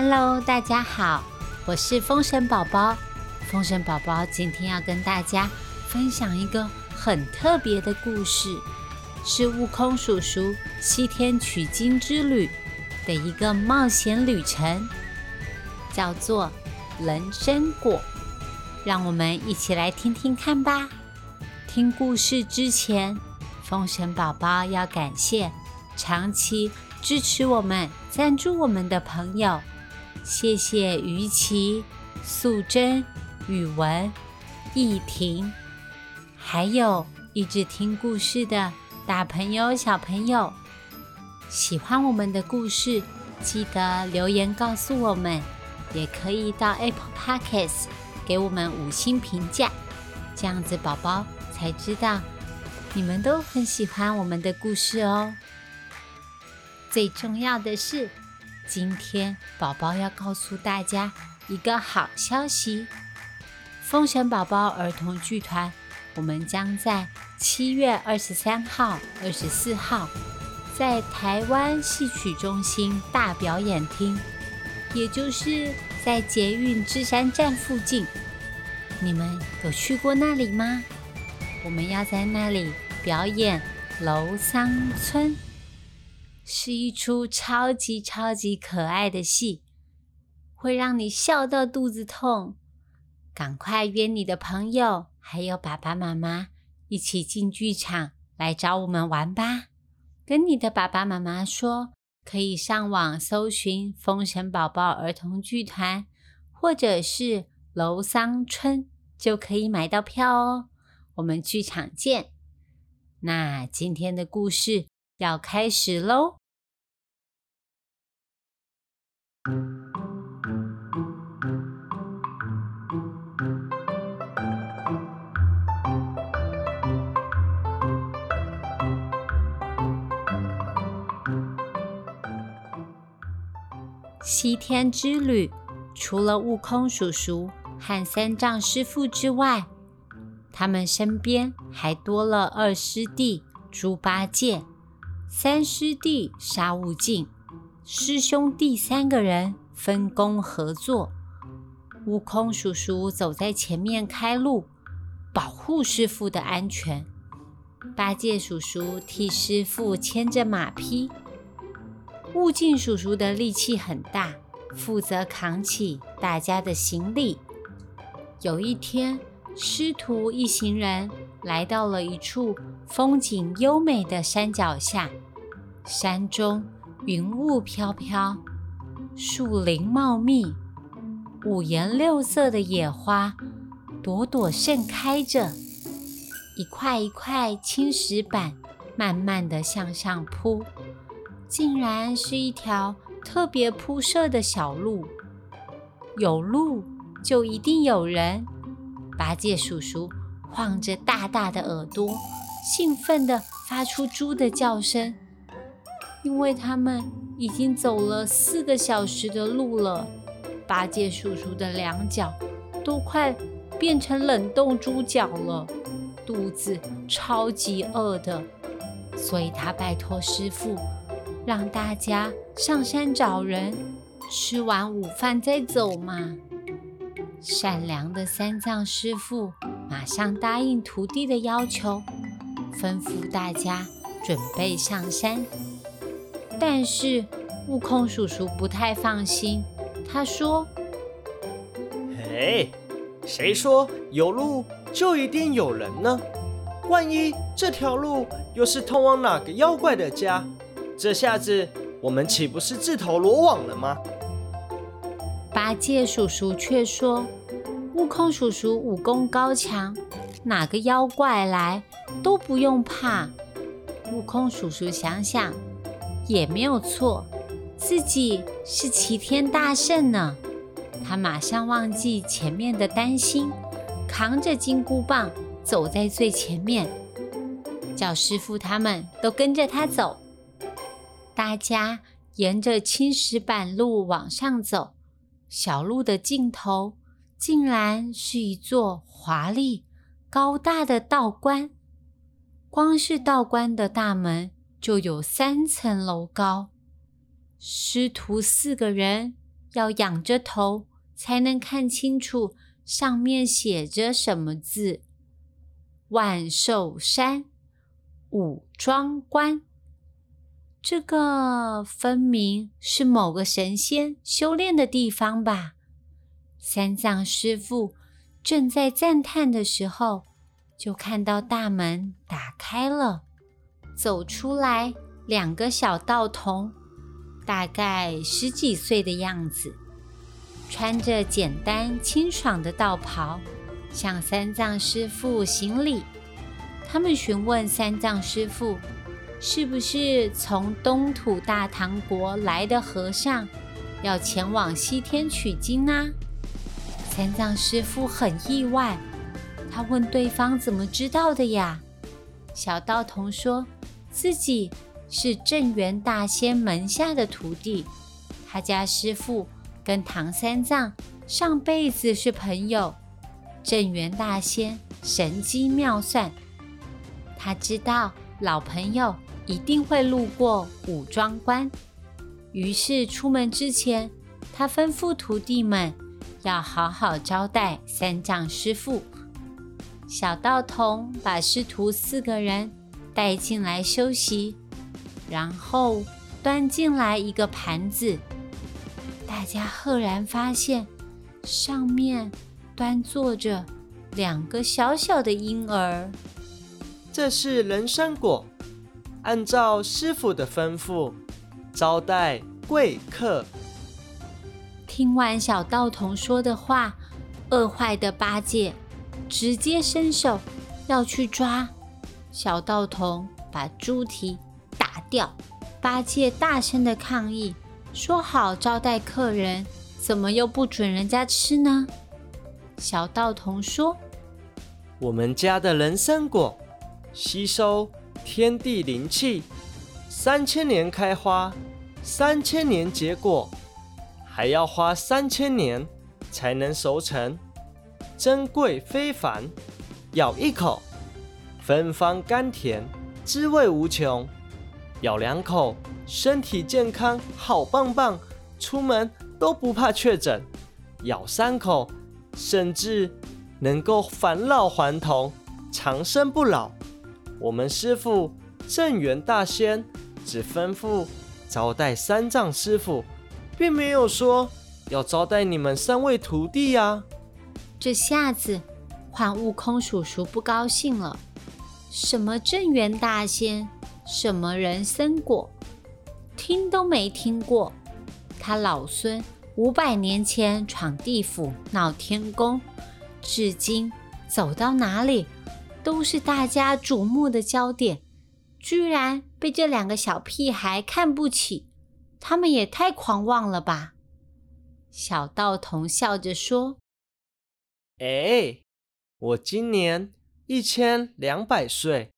Hello，大家好，我是风神宝宝。风神宝宝今天要跟大家分享一个很特别的故事，是悟空叔叔西天取经之旅的一个冒险旅程，叫做人参果。让我们一起来听听看吧。听故事之前，风神宝宝要感谢长期支持我们、赞助我们的朋友，谢谢于琪、素贞、宇文、易婷，还有一直听故事的大朋友、小朋友。喜欢我们的故事，记得留言告诉我们，也可以到 Apple Podcasts。给我们五星评价，这样子宝宝才知道你们都很喜欢我们的故事哦。最重要的是，今天宝宝要告诉大家一个好消息：风神宝宝儿童剧团，我们将在七月二十三号、二十四号在台湾戏曲中心大表演厅，也就是。在捷运芝山站附近，你们有去过那里吗？我们要在那里表演《楼桑村》，是一出超级超级可爱的戏，会让你笑到肚子痛。赶快约你的朋友，还有爸爸妈妈一起进剧场来找我们玩吧！跟你的爸爸妈妈说。可以上网搜寻“风神宝宝儿童剧团”或者是“楼桑春”，就可以买到票哦。我们剧场见！那今天的故事要开始喽。西天之旅，除了悟空叔叔和三藏师傅之外，他们身边还多了二师弟猪八戒、三师弟沙悟净，师兄弟三个人分工合作。悟空叔叔走在前面开路，保护师傅的安全；八戒叔叔替师傅牵着马匹。悟净叔叔的力气很大，负责扛起大家的行李。有一天，师徒一行人来到了一处风景优美的山脚下，山中云雾飘飘，树林茂密，五颜六色的野花朵朵盛开着，一块一块青石板慢慢的向上铺。竟然是一条特别铺设的小路，有路就一定有人。八戒叔叔晃着大大的耳朵，兴奋地发出猪的叫声，因为他们已经走了四个小时的路了。八戒叔叔的两脚都快变成冷冻猪脚了，肚子超级饿的，所以他拜托师傅。让大家上山找人，吃完午饭再走嘛。善良的三藏师傅马上答应徒弟的要求，吩咐大家准备上山。但是悟空叔叔不太放心，他说：“嘿，谁说有路就一定有人呢？万一这条路又是通往哪个妖怪的家？”这下子我们岂不是自投罗网了吗？八戒叔叔却说：“悟空叔叔武功高强，哪个妖怪来都不用怕。”悟空叔叔想想也没有错，自己是齐天大圣呢。他马上忘记前面的担心，扛着金箍棒走在最前面，叫师傅他们都跟着他走。大家沿着青石板路往上走，小路的尽头竟然是一座华丽高大的道观。光是道观的大门就有三层楼高。师徒四个人要仰着头才能看清楚上面写着什么字。万寿山武装关，这个分明是某个神仙修炼的地方吧？三藏师傅正在赞叹的时候，就看到大门打开了，走出来两个小道童，大概十几岁的样子，穿着简单清爽的道袍，向三藏师傅行礼。他们询问三藏师傅，是不是从东土大唐国来的和尚，要前往西天取经呢？三藏师傅很意外，他问对方怎么知道的呀？小道童说自己是镇元大仙门下的徒弟，他家师傅跟唐三藏上辈子是朋友。镇元大仙神机妙算，他知道老朋友一定会路过武装关，于是出门之前，他吩咐徒弟们。要好好招待三藏师傅。小道童把师徒四个人带进来休息，然后端进来一个盘子。大家赫然发现，上面端坐着两个小小的婴儿。这是人参果，按照师傅的吩咐招待贵客。听完小道童说的话，饿坏的八戒直接伸手要去抓小道童，把猪蹄打掉。八戒大声的抗议：“说好招待客人，怎么又不准人家吃呢？”小道童说：“我们家的人参果吸收天地灵气，三千年开花，三千年结果。”还要花三千年才能熟成，珍贵非凡。咬一口，芬芳甘甜，滋味无穷。咬两口，身体健康，好棒棒，出门都不怕确诊。咬三口，甚至能够返老还童，长生不老。我们师傅镇元大仙只吩咐招待三藏师傅。并没有说要招待你们三位徒弟呀！这下子换悟空叔叔不高兴了。什么镇元大仙，什么人参果，听都没听过。他老孙五百年前闯地府闹天宫，至今走到哪里都是大家瞩目的焦点，居然被这两个小屁孩看不起。他们也太狂妄了吧！小道童笑着说：“哎，我今年一千两百岁，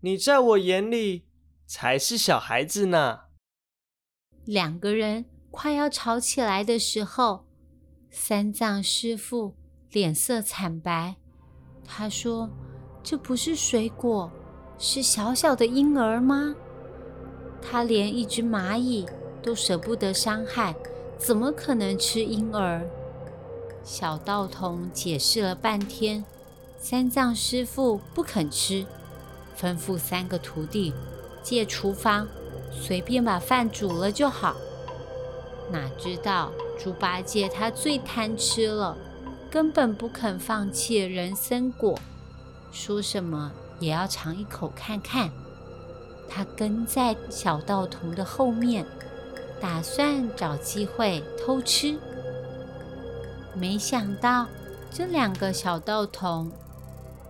你在我眼里才是小孩子呢。”两个人快要吵起来的时候，三藏师傅脸色惨白。他说：“这不是水果，是小小的婴儿吗？他连一只蚂蚁。”都舍不得伤害，怎么可能吃婴儿？小道童解释了半天，三藏师傅不肯吃，吩咐三个徒弟借厨房随便把饭煮了就好。哪知道猪八戒他最贪吃了，根本不肯放弃人参果，说什么也要尝一口看看。他跟在小道童的后面。打算找机会偷吃，没想到这两个小道童，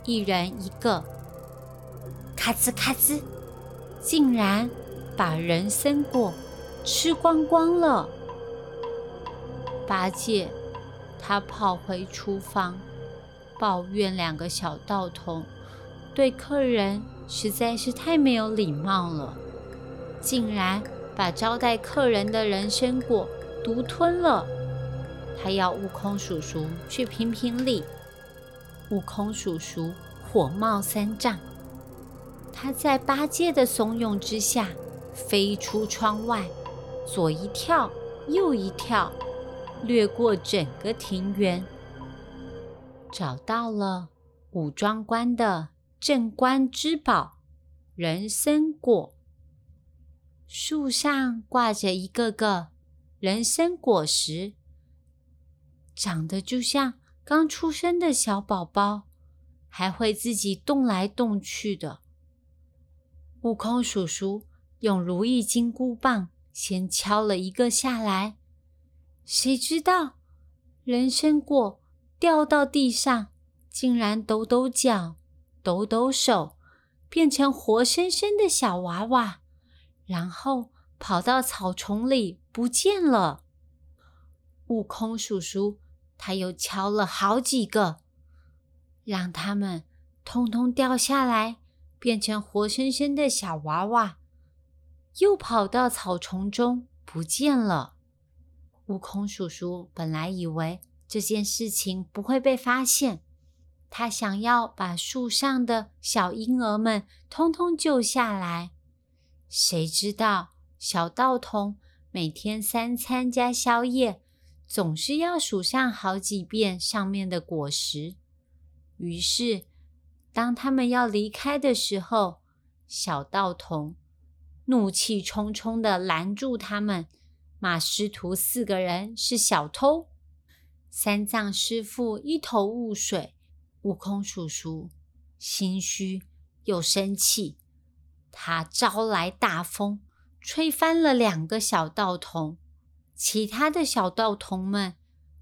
一人一个，咔吱咔吱，竟然把人参果吃光光了。八戒他跑回厨房，抱怨两个小道童对客人实在是太没有礼貌了，竟然。把招待客人的人参果独吞了，他要悟空叔叔去评评理。悟空叔叔火冒三丈，他在八戒的怂恿之下飞出窗外，左一跳，右一跳，掠过整个庭园，找到了武装官的镇官之宝——人参果。树上挂着一个个人参果实，长得就像刚出生的小宝宝，还会自己动来动去的。悟空叔叔用如意金箍棒先敲了一个下来，谁知道人参果掉到地上，竟然抖抖脚、抖抖手，变成活生生的小娃娃。然后跑到草丛里不见了。悟空叔叔他又敲了好几个，让他们通通掉下来，变成活生生的小娃娃，又跑到草丛中不见了。悟空叔叔本来以为这件事情不会被发现，他想要把树上的小婴儿们通通救下来。谁知道小道童每天三餐加宵夜，总是要数上好几遍上面的果实。于是，当他们要离开的时候，小道童怒气冲冲的拦住他们，骂师徒四个人是小偷。三藏师傅一头雾水，悟空叔叔心虚又生气。他招来大风，吹翻了两个小道童，其他的小道童们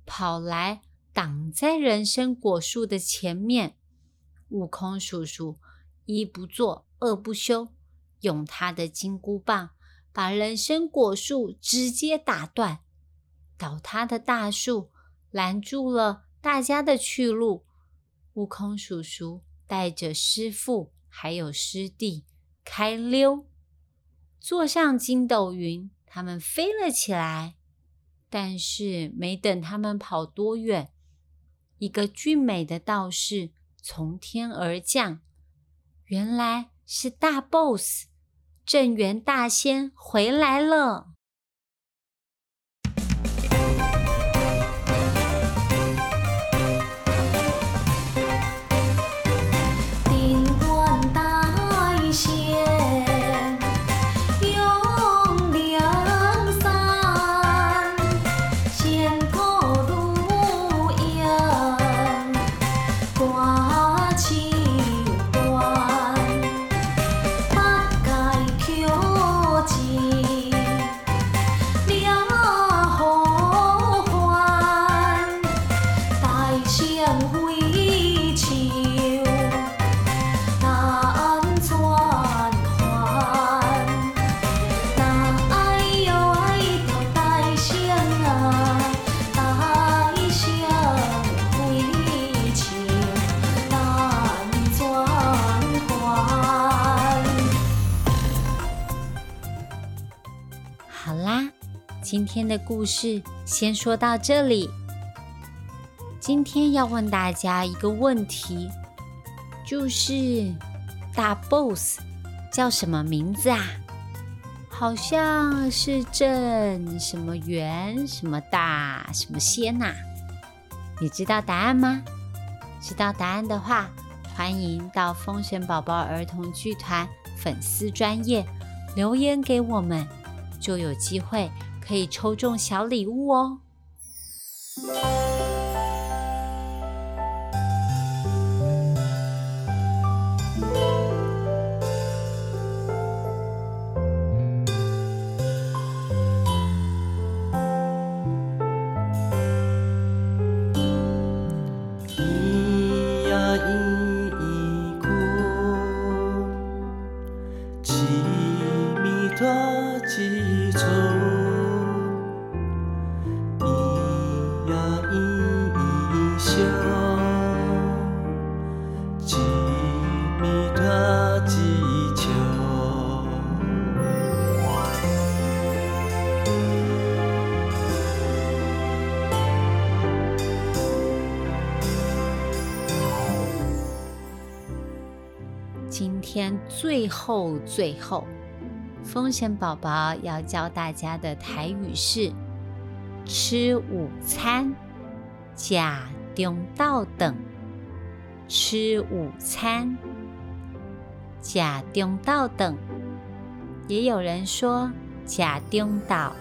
跑来挡在人参果树的前面。悟空叔叔一不做二不休，用他的金箍棒把人参果树直接打断，倒塌的大树拦住了大家的去路。悟空叔叔带着师傅还有师弟。开溜，坐上筋斗云，他们飞了起来。但是没等他们跑多远，一个俊美的道士从天而降，原来是大 boss 镇元大仙回来了。今天的故事先说到这里。今天要问大家一个问题，就是大 boss 叫什么名字啊？好像是正什么元什么大什么仙呐？你知道答案吗？知道答案的话，欢迎到风神宝宝儿童剧团粉丝专业留言给我们，就有机会。可以抽中小礼物哦。最后最后，风神宝宝要教大家的台语是吃午餐，假中到等。吃午餐，假中到等。也有人说假中到。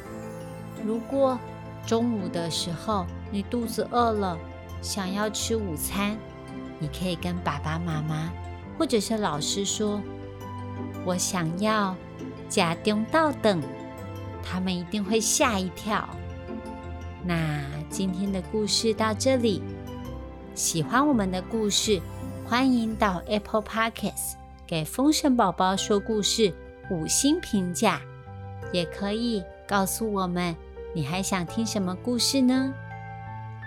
如果中午的时候你肚子饿了，想要吃午餐，你可以跟爸爸妈妈或者是老师说：“我想要假中到等。”他们一定会吓一跳。那今天的故事到这里，喜欢我们的故事，欢迎到 Apple Podcasts 给风神宝宝说故事五星评价，也可以告诉我们你还想听什么故事呢？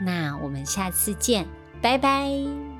那我们下次见，拜拜。